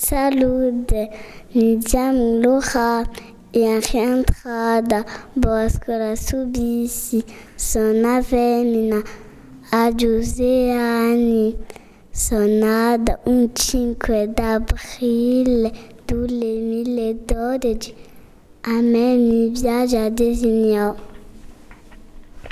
Salute, nijamu lugha ya entrada boscola subisi sonavemina agiuseani sonada un 5 d'aprile 2012 a me mi viaggio a